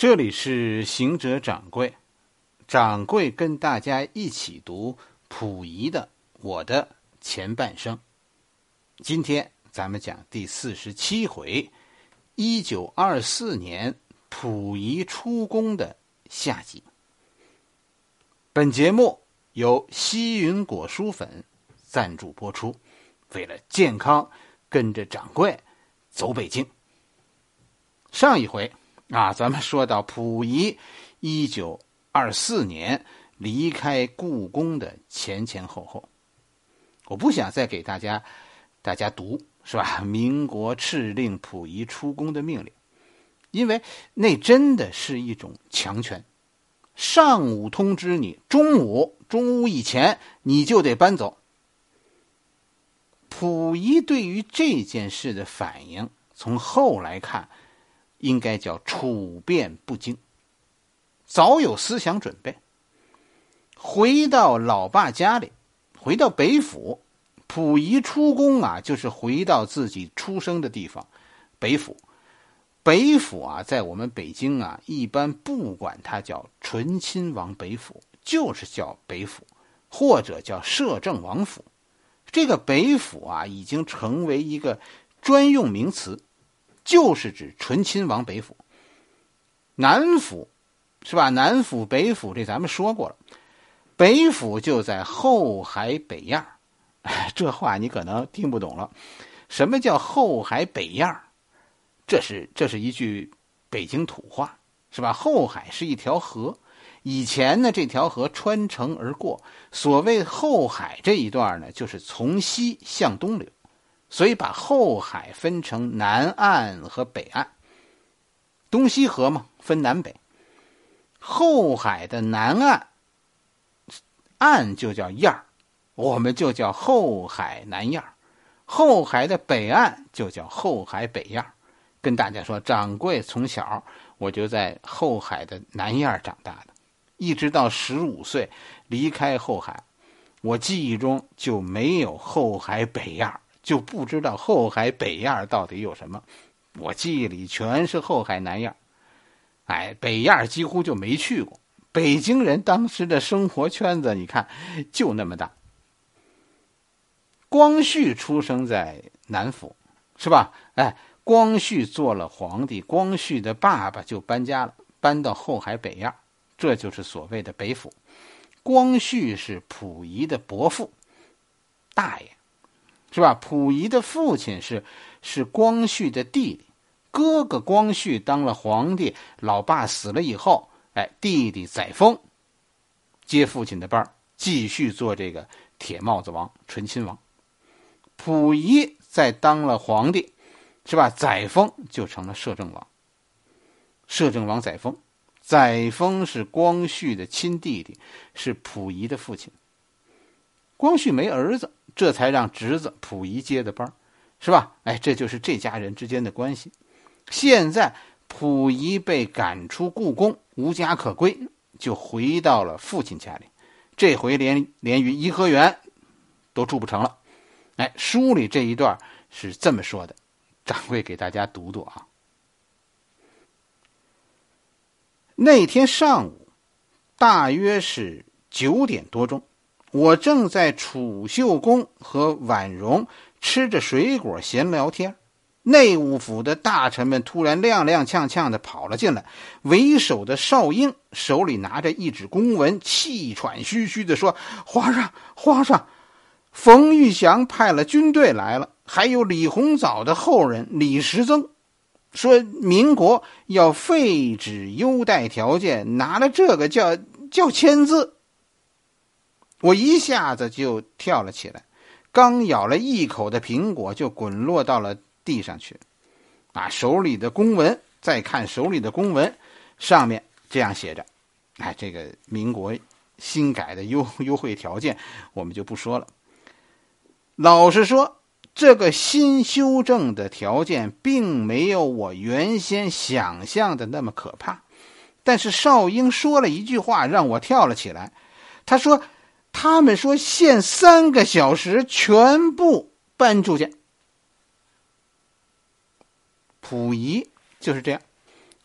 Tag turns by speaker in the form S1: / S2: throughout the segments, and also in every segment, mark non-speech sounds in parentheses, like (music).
S1: 这里是行者掌柜，掌柜跟大家一起读溥仪的《我的前半生》。今天咱们讲第四十七回，一九二四年溥仪出宫的下集。本节目由西云果蔬粉赞助播出。为了健康，跟着掌柜走北京。上一回。啊，咱们说到溥仪一九二四年离开故宫的前前后后，我不想再给大家大家读是吧？民国敕令溥仪出宫的命令，因为那真的是一种强权。上午通知你，中午中午以前你就得搬走。溥仪对于这件事的反应，从后来看。应该叫处变不惊，早有思想准备。回到老爸家里，回到北府，溥仪出宫啊，就是回到自己出生的地方北府。北府啊，在我们北京啊，一般不管它叫醇亲王北府，就是叫北府，或者叫摄政王府。这个北府啊，已经成为一个专用名词。就是指醇亲王北府，南府，是吧？南府、北府，这咱们说过了。北府就在后海北燕 (laughs) 这话你可能听不懂了。什么叫后海北燕这是这是一句北京土话，是吧？后海是一条河，以前呢这条河穿城而过。所谓后海这一段呢，就是从西向东流。所以把后海分成南岸和北岸，东西河嘛，分南北。后海的南岸岸就叫燕儿，我们就叫后海南燕儿；后海的北岸就叫后海北燕儿。跟大家说，掌柜从小我就在后海的南燕儿长大的，一直到十五岁离开后海，我记忆中就没有后海北燕儿。就不知道后海北院到底有什么，我记忆里全是后海南院哎，北院几乎就没去过。北京人当时的生活圈子，你看就那么大。光绪出生在南府，是吧？哎，光绪做了皇帝，光绪的爸爸就搬家了，搬到后海北院这就是所谓的北府。光绪是溥仪的伯父，大爷。是吧？溥仪的父亲是是光绪的弟弟，哥哥光绪当了皇帝，老爸死了以后，哎，弟弟载沣接父亲的班继续做这个铁帽子王、醇亲王。溥仪在当了皇帝，是吧？载沣就成了摄政王。摄政王载沣，载沣是光绪的亲弟弟，是溥仪的父亲。光绪没儿子。这才让侄子溥仪接的班是吧？哎，这就是这家人之间的关系。现在溥仪被赶出故宫，无家可归，就回到了父亲家里。这回连连于颐和园都住不成了。哎，书里这一段是这么说的，掌柜给大家读读啊。那天上午，大约是九点多钟。我正在储秀宫和婉容吃着水果闲聊天，内务府的大臣们突然踉踉跄跄的跑了进来。为首的少英手里拿着一纸公文，气喘吁吁的说：“皇上，皇上，冯玉祥派了军队来了，还有李鸿藻的后人李时增，说民国要废止优待条件，拿了这个叫叫签字。”我一下子就跳了起来，刚咬了一口的苹果就滚落到了地上去。啊，手里的公文，再看手里的公文，上面这样写着：“哎，这个民国新改的优优惠条件，我们就不说了。老实说，这个新修正的条件并没有我原先想象的那么可怕。但是少英说了一句话，让我跳了起来。他说。”他们说限三个小时全部搬出去。溥仪就是这样，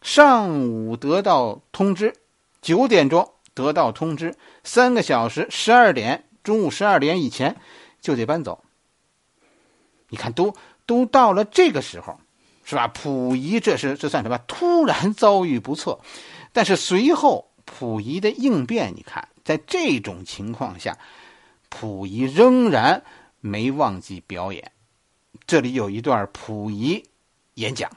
S1: 上午得到通知，九点钟得到通知，三个小时，十二点，中午十二点以前就得搬走。你看，都都到了这个时候，是吧？溥仪这是这算什么？突然遭遇不测，但是随后溥仪的应变，你看，在这种情况下，溥仪仍然没忘记表演。这里有一段溥仪演讲。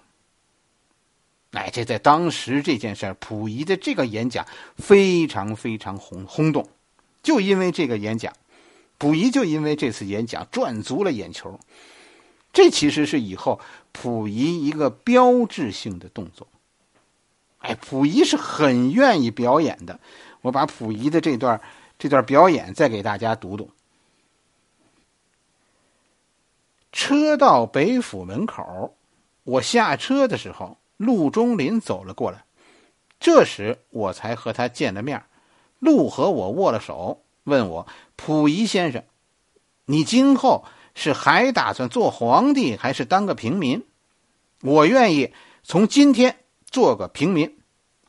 S1: 哎，这在当时这件事，溥仪的这个演讲非常非常轰轰动，就因为这个演讲，溥仪就因为这次演讲赚足了眼球。这其实是以后溥仪一个标志性的动作。哎，溥仪是很愿意表演的。我把溥仪的这段这段表演再给大家读读。车到北府门口，我下车的时候。陆中林走了过来，这时我才和他见了面。陆和我握了手，问我：“溥仪先生，你今后是还打算做皇帝，还是当个平民？”我愿意从今天做个平民。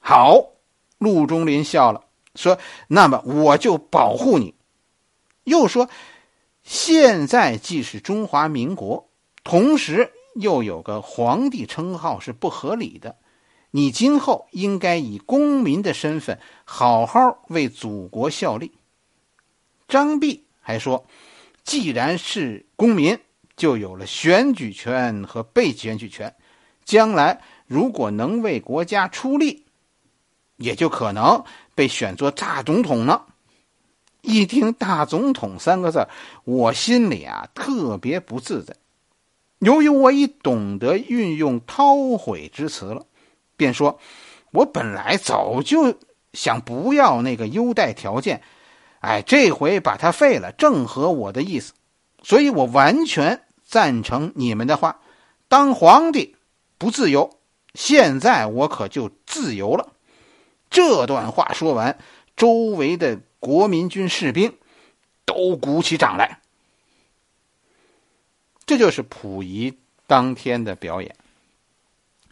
S1: 好，陆中林笑了，说：“那么我就保护你。”又说：“现在既是中华民国，同时。”又有个皇帝称号是不合理的，你今后应该以公民的身份好好为祖国效力。张弼还说，既然是公民，就有了选举权和被选举权，将来如果能为国家出力，也就可能被选做大总统呢。一听“大总统”三个字，我心里啊特别不自在。由于我已懂得运用韬晦之词了，便说：“我本来早就想不要那个优待条件，哎，这回把它废了，正合我的意思，所以我完全赞成你们的话。当皇帝不自由，现在我可就自由了。”这段话说完，周围的国民军士兵都鼓起掌来。这就是溥仪当天的表演，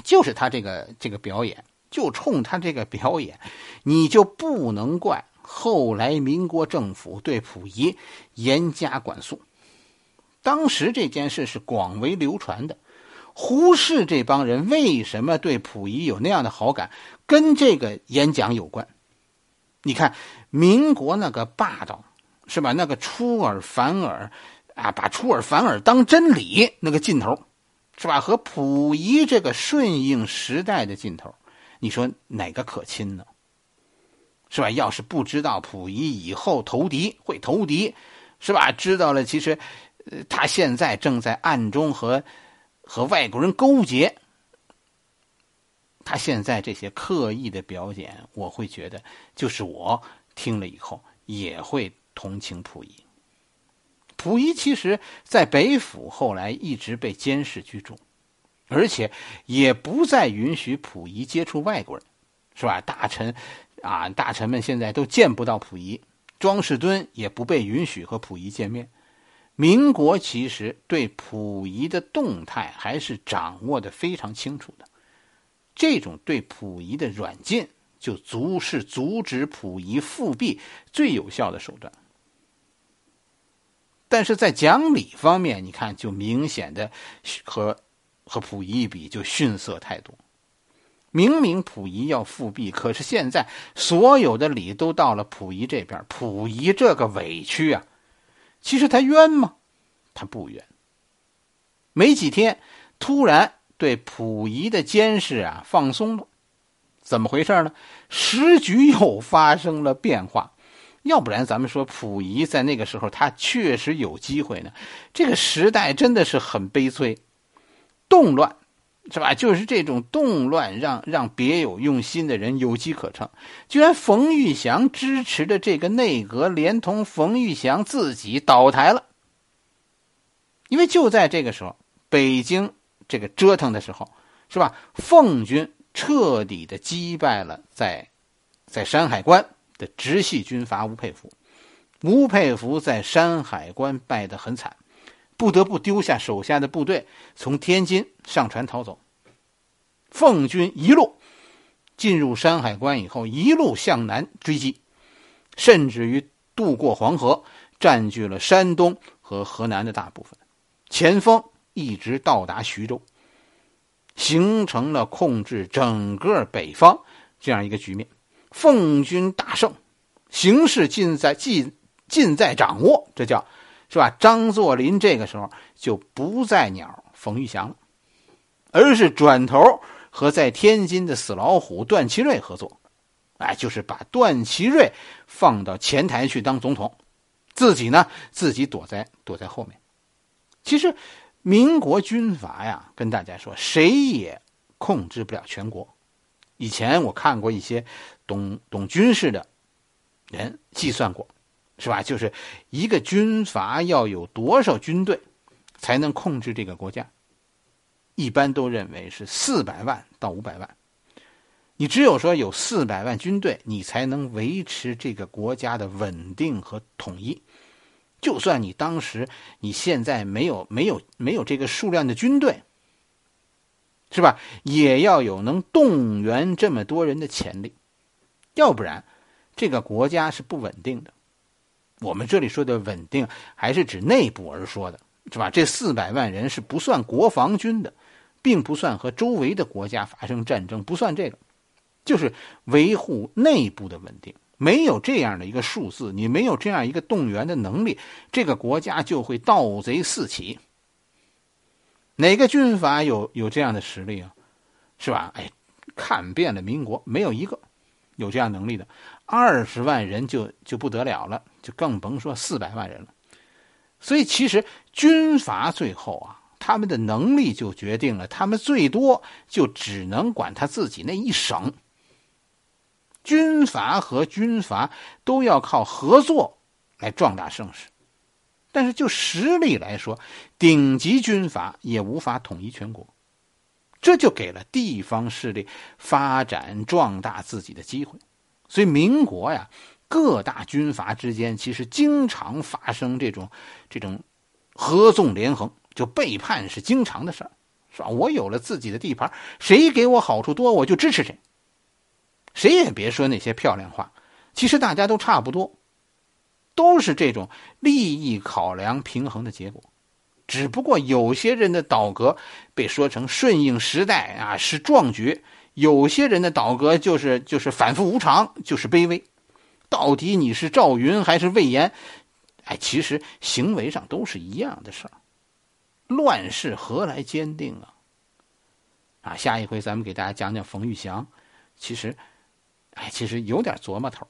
S1: 就是他这个这个表演，就冲他这个表演，你就不能怪后来民国政府对溥仪严加管束。当时这件事是广为流传的，胡适这帮人为什么对溥仪有那样的好感，跟这个演讲有关。你看，民国那个霸道，是吧？那个出尔反尔。啊，把出尔反尔当真理那个劲头，是吧？和溥仪这个顺应时代的劲头，你说哪个可亲呢？是吧？要是不知道溥仪以后投敌会投敌，是吧？知道了，其实，他现在正在暗中和和外国人勾结。他现在这些刻意的表演，我会觉得，就是我听了以后也会同情溥仪。溥仪其实，在北府后来一直被监视居住，而且也不再允许溥仪接触外国人，是吧？大臣啊，大臣们现在都见不到溥仪，庄士敦也不被允许和溥仪见面。民国其实对溥仪的动态还是掌握的非常清楚的，这种对溥仪的软禁，就足是阻止溥仪复辟最有效的手段。但是在讲理方面，你看就明显的和和溥仪一比就逊色太多。明明溥仪要复辟，可是现在所有的理都到了溥仪这边，溥仪这个委屈啊，其实他冤吗？他不冤。没几天，突然对溥仪的监视啊放松了，怎么回事呢？时局又发生了变化。要不然，咱们说溥仪在那个时候，他确实有机会呢。这个时代真的是很悲催，动乱，是吧？就是这种动乱，让让别有用心的人有机可乘。居然冯玉祥支持的这个内阁，连同冯玉祥自己倒台了。因为就在这个时候，北京这个折腾的时候，是吧？奉军彻底的击败了在在山海关。的直系军阀吴佩孚，吴佩孚在山海关败得很惨，不得不丢下手下的部队，从天津上船逃走。奉军一路进入山海关以后，一路向南追击，甚至于渡过黄河，占据了山东和河南的大部分，前锋一直到达徐州，形成了控制整个北方这样一个局面。奉军大胜，形势尽在尽尽在掌握，这叫是吧？张作霖这个时候就不再鸟冯玉祥了，而是转头。和在天津的死老虎段祺瑞合作，哎，就是把段祺瑞放到前台去当总统，自己呢自己躲在躲在后面。其实，民国军阀呀，跟大家说，谁也控制不了全国。以前我看过一些懂懂军事的人计算过，是吧？就是一个军阀要有多少军队，才能控制这个国家。一般都认为是四百万到五百万，你只有说有四百万军队，你才能维持这个国家的稳定和统一。就算你当时你现在没有没有没有这个数量的军队，是吧？也要有能动员这么多人的潜力，要不然这个国家是不稳定的。我们这里说的稳定，还是指内部而说的，是吧？这四百万人是不算国防军的。并不算和周围的国家发生战争，不算这个，就是维护内部的稳定。没有这样的一个数字，你没有这样一个动员的能力，这个国家就会盗贼四起。哪个军阀有有这样的实力啊？是吧？哎，看遍了民国，没有一个有这样能力的。二十万人就就不得了了，就更甭说四百万人了。所以，其实军阀最后啊。他们的能力就决定了，他们最多就只能管他自己那一省。军阀和军阀都要靠合作来壮大声势，但是就实力来说，顶级军阀也无法统一全国，这就给了地方势力发展壮大自己的机会。所以，民国呀，各大军阀之间其实经常发生这种这种合纵连横。就背叛是经常的事，是吧？我有了自己的地盘，谁给我好处多，我就支持谁。谁也别说那些漂亮话，其实大家都差不多，都是这种利益考量平衡的结果。只不过有些人的倒戈被说成顺应时代啊，是壮举；有些人的倒戈就是就是反复无常，就是卑微。到底你是赵云还是魏延？哎，其实行为上都是一样的事儿。乱世何来坚定啊！啊，下一回咱们给大家讲讲冯玉祥。其实，哎，其实有点琢磨头。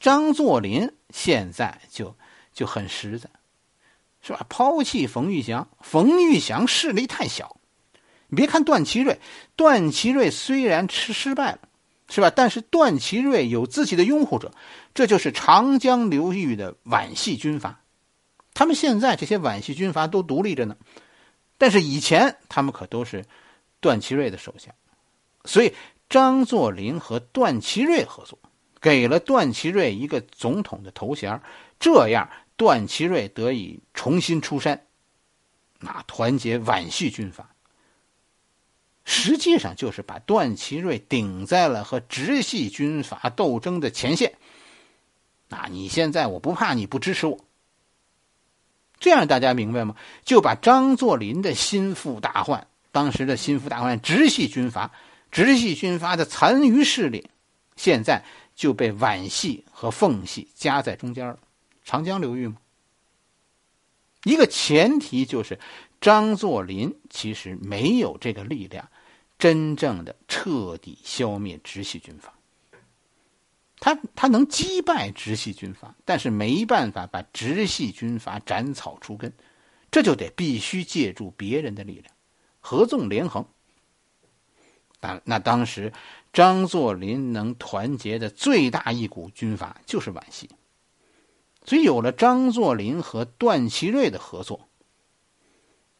S1: 张作霖现在就就很实在，是吧？抛弃冯玉祥，冯玉祥势力太小。你别看段祺瑞，段祺瑞虽然吃失败了，是吧？但是段祺瑞有自己的拥护者，这就是长江流域的皖系军阀。他们现在这些皖系军阀都独立着呢，但是以前他们可都是段祺瑞的手下，所以张作霖和段祺瑞合作，给了段祺瑞一个总统的头衔，这样段祺瑞得以重新出山，那团结皖系军阀，实际上就是把段祺瑞顶在了和直系军阀斗争的前线。那你现在我不怕你不支持我。这样大家明白吗？就把张作霖的心腹大患，当时的心腹大患直系军阀，直系军阀的残余势力，现在就被皖系和奉系夹在中间了。长江流域吗？一个前提就是张作霖其实没有这个力量，真正的彻底消灭直系军阀。他他能击败直系军阀，但是没办法把直系军阀斩草除根，这就得必须借助别人的力量，合纵连横。那那当时张作霖能团结的最大一股军阀就是皖系，所以有了张作霖和段祺瑞的合作，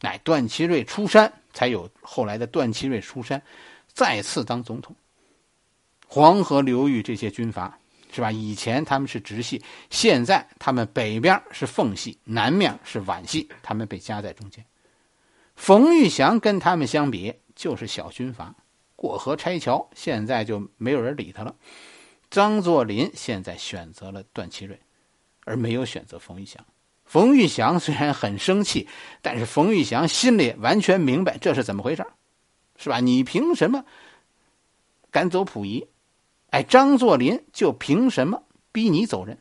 S1: 乃段祺瑞出山，才有后来的段祺瑞出山，再次当总统。黄河流域这些军阀，是吧？以前他们是直系，现在他们北边是奉系，南面是皖系，他们被夹在中间。冯玉祥跟他们相比就是小军阀，过河拆桥，现在就没有人理他了。张作霖现在选择了段祺瑞，而没有选择冯玉祥。冯玉祥虽然很生气，但是冯玉祥心里完全明白这是怎么回事是吧？你凭什么赶走溥仪？哎，张作霖就凭什么逼你走人？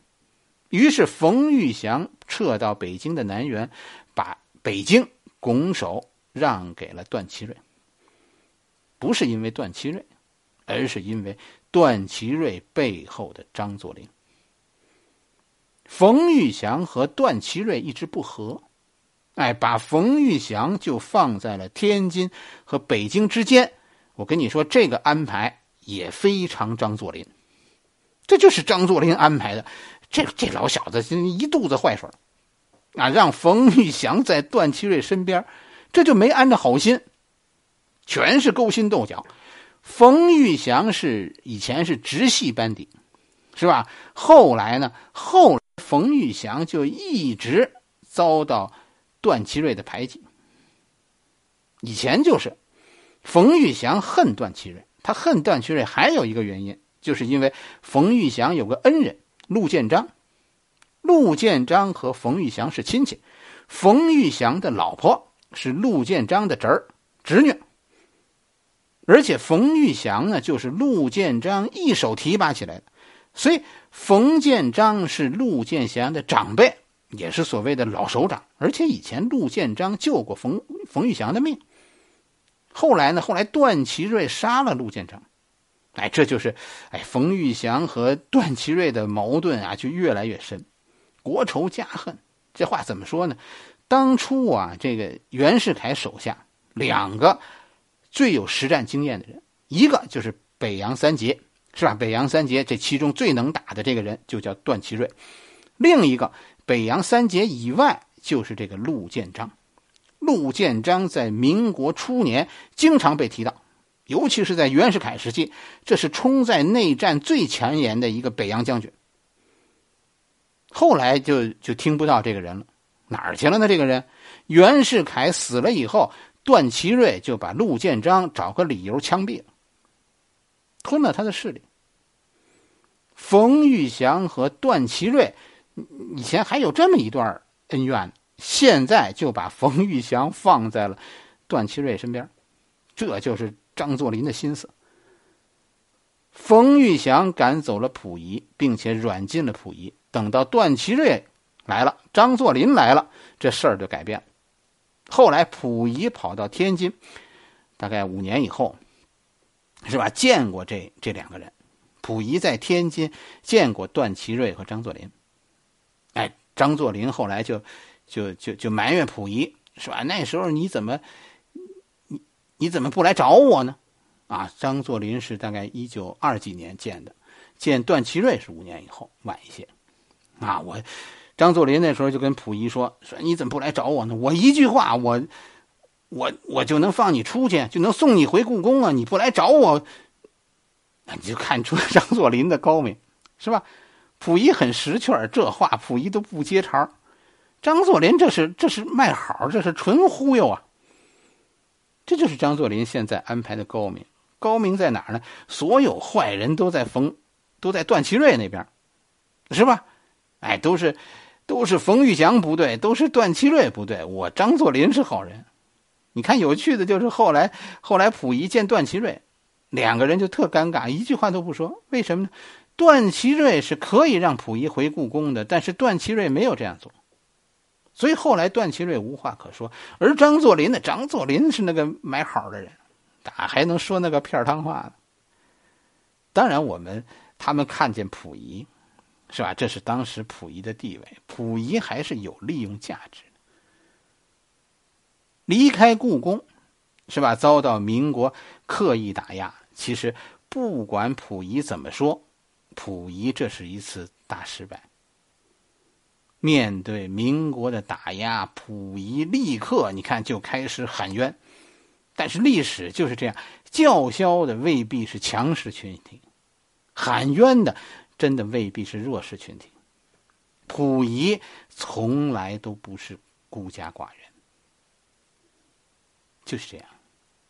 S1: 于是冯玉祥撤到北京的南园，把北京拱手让给了段祺瑞。不是因为段祺瑞，而是因为段祺瑞背后的张作霖。冯玉祥和段祺瑞一直不和，哎，把冯玉祥就放在了天津和北京之间。我跟你说，这个安排也非常张作霖，这就是张作霖安排的。这这老小子一肚子坏水啊，让冯玉祥在段祺瑞身边，这就没安着好心，全是勾心斗角。冯玉祥是以前是直系班底，是吧？后来呢，后。冯玉祥就一直遭到段祺瑞的排挤。以前就是冯玉祥恨段祺瑞，他恨段祺瑞还有一个原因，就是因为冯玉祥有个恩人陆建章，陆建章和冯玉祥是亲戚，冯玉祥的老婆是陆建章的侄儿侄女，而且冯玉祥呢，就是陆建章一手提拔起来的。所以，冯建章是陆建祥的长辈，也是所谓的老首长。而且以前陆建章救过冯冯玉祥的命。后来呢？后来段祺瑞杀了陆建章，哎，这就是哎，冯玉祥和段祺瑞的矛盾啊，就越来越深，国仇家恨。这话怎么说呢？当初啊，这个袁世凯手下两个最有实战经验的人，一个就是北洋三杰。是吧？北洋三杰这其中最能打的这个人就叫段祺瑞，另一个北洋三杰以外就是这个陆建章。陆建章在民国初年经常被提到，尤其是在袁世凯时期，这是冲在内战最前沿的一个北洋将军。后来就就听不到这个人了，哪儿去了呢？这个人，袁世凯死了以后，段祺瑞就把陆建章找个理由枪毙了。吞了他的势力。冯玉祥和段祺瑞以前还有这么一段恩怨，现在就把冯玉祥放在了段祺瑞身边，这就是张作霖的心思。冯玉祥赶走了溥仪，并且软禁了溥仪。等到段祺瑞来了，张作霖来了，这事儿就改变了。后来溥仪跑到天津，大概五年以后。是吧？见过这这两个人，溥仪在天津见过段祺瑞和张作霖。哎，张作霖后来就就就就埋怨溥仪，是吧？那时候你怎么你你怎么不来找我呢？啊，张作霖是大概一九二几年见的，见段祺瑞是五年以后晚一些。啊，我张作霖那时候就跟溥仪说说你怎么不来找我呢？我一句话我。我我就能放你出去，就能送你回故宫啊！你不来找我，那你就看出张作霖的高明，是吧？溥仪很识趣儿，这话溥仪都不接茬张作霖这是这是卖好，这是纯忽悠啊！这就是张作霖现在安排的高明，高明在哪儿呢？所有坏人都在冯，都在段祺瑞那边，是吧？哎，都是都是冯玉祥不对，都是段祺瑞不对，我张作霖是好人。你看，有趣的就是后来，后来溥仪见段祺瑞，两个人就特尴尬，一句话都不说。为什么呢？段祺瑞是可以让溥仪回故宫的，但是段祺瑞没有这样做，所以后来段祺瑞无话可说。而张作霖呢？张作霖是那个买好的人，咋还能说那个片汤话呢？当然，我们他们看见溥仪，是吧？这是当时溥仪的地位，溥仪还是有利用价值的。离开故宫，是吧？遭到民国刻意打压。其实不管溥仪怎么说，溥仪这是一次大失败。面对民国的打压，溥仪立刻你看就开始喊冤。但是历史就是这样，叫嚣的未必是强势群体，喊冤的真的未必是弱势群体。溥仪从来都不是孤家寡人。就是这样，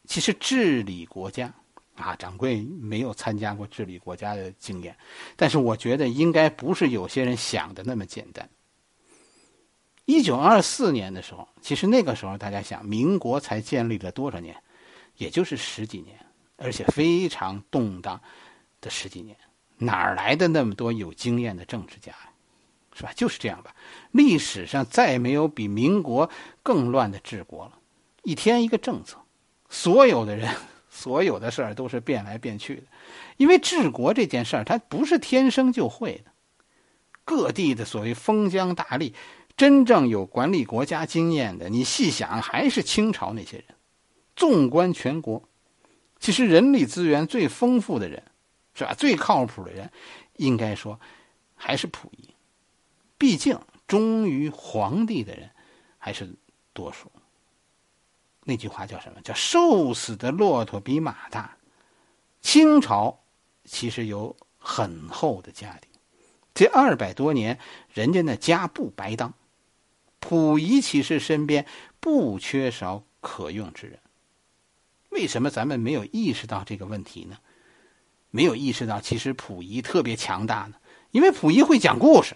S1: 其实治理国家，啊，掌柜没有参加过治理国家的经验，但是我觉得应该不是有些人想的那么简单。一九二四年的时候，其实那个时候大家想，民国才建立了多少年？也就是十几年，而且非常动荡的十几年，哪儿来的那么多有经验的政治家呀？是吧？就是这样吧。历史上再没有比民国更乱的治国了，一天一个政策，所有的人。(laughs) 所有的事儿都是变来变去的，因为治国这件事儿，它不是天生就会的。各地的所谓封疆大吏，真正有管理国家经验的，你细想，还是清朝那些人。纵观全国，其实人力资源最丰富的人，是吧？最靠谱的人，应该说还是溥仪。毕竟忠于皇帝的人还是多数。那句话叫什么？叫“瘦死的骆驼比马大”。清朝其实有很厚的家底，这二百多年，人家那家不白当。溥仪其实身边不缺少可用之人。为什么咱们没有意识到这个问题呢？没有意识到其实溥仪特别强大呢？因为溥仪会讲故事。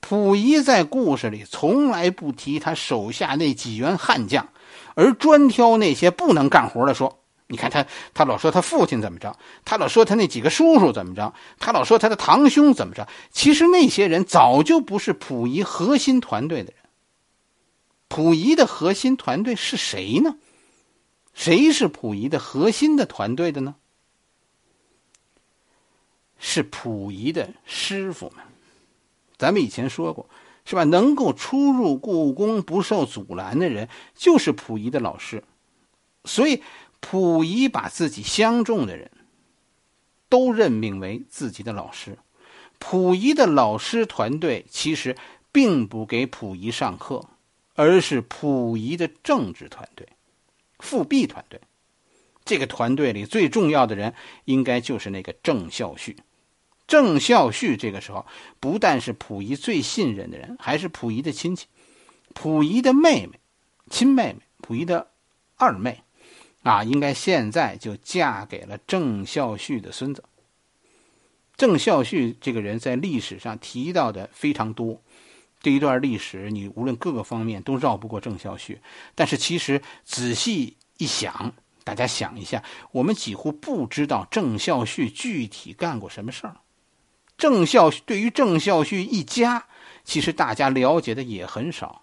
S1: 溥仪在故事里从来不提他手下那几员悍将，而专挑那些不能干活的说。你看他，他老说他父亲怎么着，他老说他那几个叔叔怎么着，他老说他的堂兄怎么着。其实那些人早就不是溥仪核心团队的人。溥仪的核心团队是谁呢？谁是溥仪的核心的团队的呢？是溥仪的师傅们。咱们以前说过，是吧？能够出入故宫不受阻拦的人，就是溥仪的老师。所以，溥仪把自己相中的人，都任命为自己的老师。溥仪的老师团队其实并不给溥仪上课，而是溥仪的政治团队、复辟团队。这个团队里最重要的人，应该就是那个郑孝胥。郑孝胥这个时候不但是溥仪最信任的人，还是溥仪的亲戚。溥仪的妹妹，亲妹妹，溥仪的二妹，啊，应该现在就嫁给了郑孝胥的孙子。郑孝胥这个人在历史上提到的非常多，这一段历史你无论各个方面都绕不过郑孝胥。但是其实仔细一想，大家想一下，我们几乎不知道郑孝胥具体干过什么事儿。郑孝对于郑孝胥一家，其实大家了解的也很少，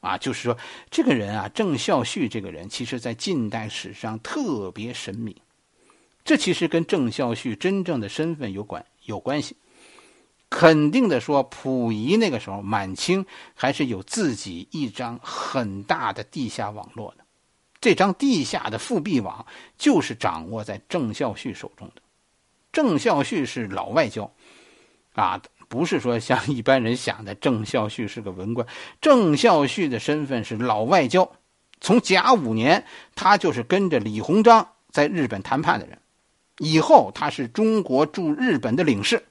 S1: 啊，就是说这个人啊，郑孝胥这个人，其实在近代史上特别神秘，这其实跟郑孝胥真正的身份有关有关系。肯定的说，溥仪那个时候，满清还是有自己一张很大的地下网络的，这张地下的复辟网就是掌握在郑孝胥手中的。郑孝胥是老外交。啊，不是说像一般人想的，郑孝胥是个文官。郑孝胥的身份是老外交，从甲午年，他就是跟着李鸿章在日本谈判的人。以后他是中国驻日本的领事。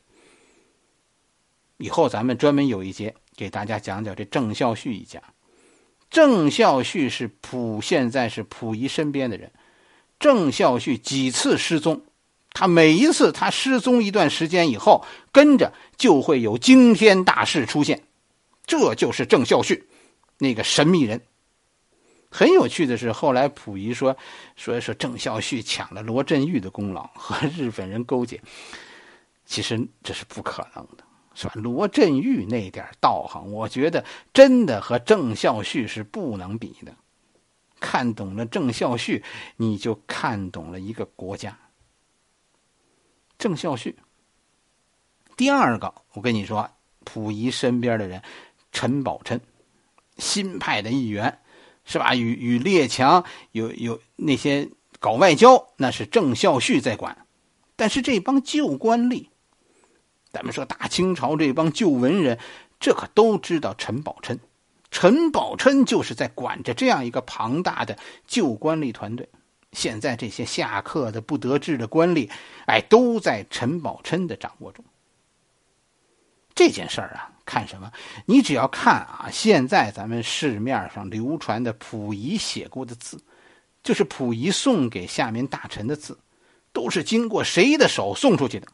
S1: 以后咱们专门有一节给大家讲讲这郑孝胥一家。郑孝胥是溥，现在是溥仪身边的人。郑孝胥几次失踪。他每一次他失踪一段时间以后，跟着就会有惊天大事出现，这就是郑孝胥，那个神秘人。很有趣的是，后来溥仪说说说郑孝胥抢了罗振玉的功劳，(laughs) 和日本人勾结，其实这是不可能的，是吧？罗振玉那点道行，我觉得真的和郑孝胥是不能比的。看懂了郑孝胥，你就看懂了一个国家。郑孝胥，第二个，我跟你说，溥仪身边的人，陈宝琛，新派的一员，是吧？与与列强有有那些搞外交，那是郑孝胥在管。但是这帮旧官吏，咱们说大清朝这帮旧文人，这可都知道陈宝琛。陈宝琛就是在管着这样一个庞大的旧官吏团队。现在这些下课的不得志的官吏，哎，都在陈宝琛的掌握中。这件事儿啊，看什么？你只要看啊，现在咱们市面上流传的溥仪写过的字，就是溥仪送给下面大臣的字，都是经过谁的手送出去的？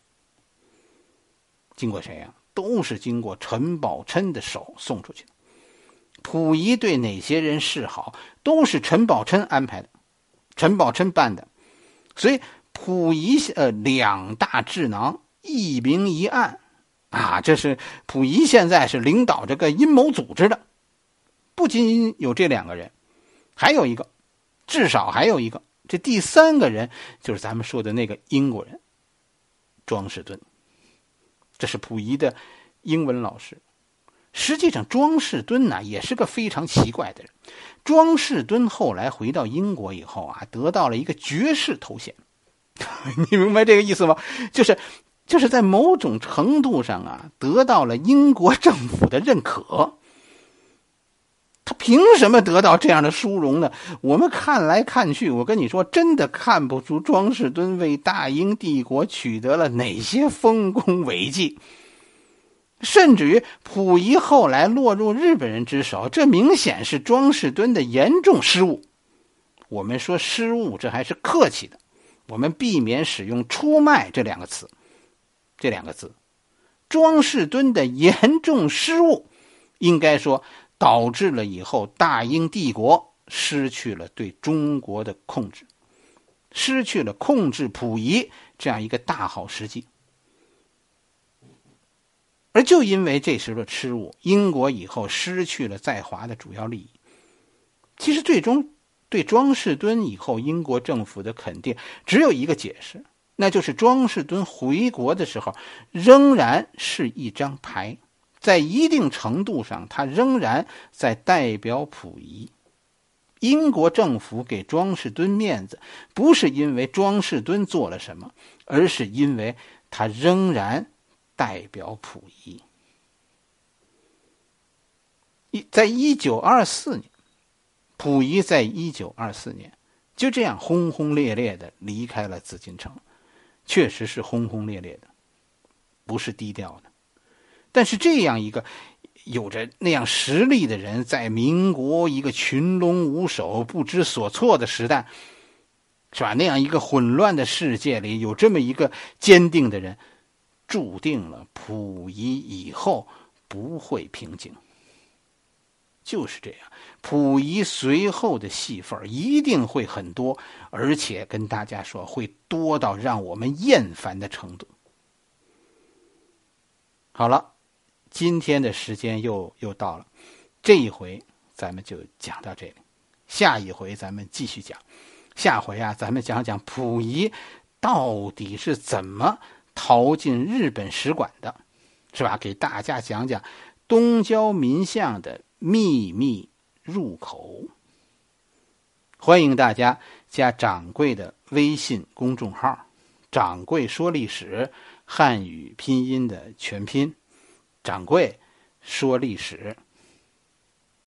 S1: 经过谁呀？都是经过陈宝琛的手送出去的。溥仪对哪些人示好，都是陈宝琛安排的，陈宝琛办的。所以溥仪呃两大智囊，一明一暗，啊，这是溥仪现在是领导这个阴谋组织的。不仅有这两个人，还有一个，至少还有一个。这第三个人就是咱们说的那个英国人，庄士敦。这是溥仪的英文老师。实际上，庄士敦呢也是个非常奇怪的人。庄士敦后来回到英国以后啊，得到了一个爵士头衔。(laughs) 你明白这个意思吗？就是，就是在某种程度上啊，得到了英国政府的认可。他凭什么得到这样的殊荣呢？我们看来看去，我跟你说，真的看不出庄士敦为大英帝国取得了哪些丰功伟绩。甚至于溥仪后来落入日本人之手，这明显是庄士敦的严重失误。我们说失误，这还是客气的，我们避免使用“出卖”这两个词。这两个字，庄士敦的严重失误，应该说。导致了以后大英帝国失去了对中国的控制，失去了控制溥仪这样一个大好时机。而就因为这时的失误，英国以后失去了在华的主要利益。其实最终对庄士敦以后英国政府的肯定只有一个解释，那就是庄士敦回国的时候仍然是一张牌。在一定程度上，他仍然在代表溥仪。英国政府给庄士敦面子，不是因为庄士敦做了什么，而是因为他仍然代表溥仪。一，在一九二四年，溥仪在一九二四年就这样轰轰烈烈的离开了紫禁城，确实是轰轰烈烈的，不是低调的。但是这样一个有着那样实力的人，在民国一个群龙无首、不知所措的时代，是吧？那样一个混乱的世界里，有这么一个坚定的人，注定了溥仪以后不会平静。就是这样，溥仪随后的戏份一定会很多，而且跟大家说，会多到让我们厌烦的程度。好了。今天的时间又又到了，这一回咱们就讲到这里，下一回咱们继续讲。下回啊，咱们讲讲溥仪到底是怎么逃进日本使馆的，是吧？给大家讲讲东交民巷的秘密入口。欢迎大家加掌柜的微信公众号“掌柜说历史”，汉语拼音的全拼。掌柜说历史。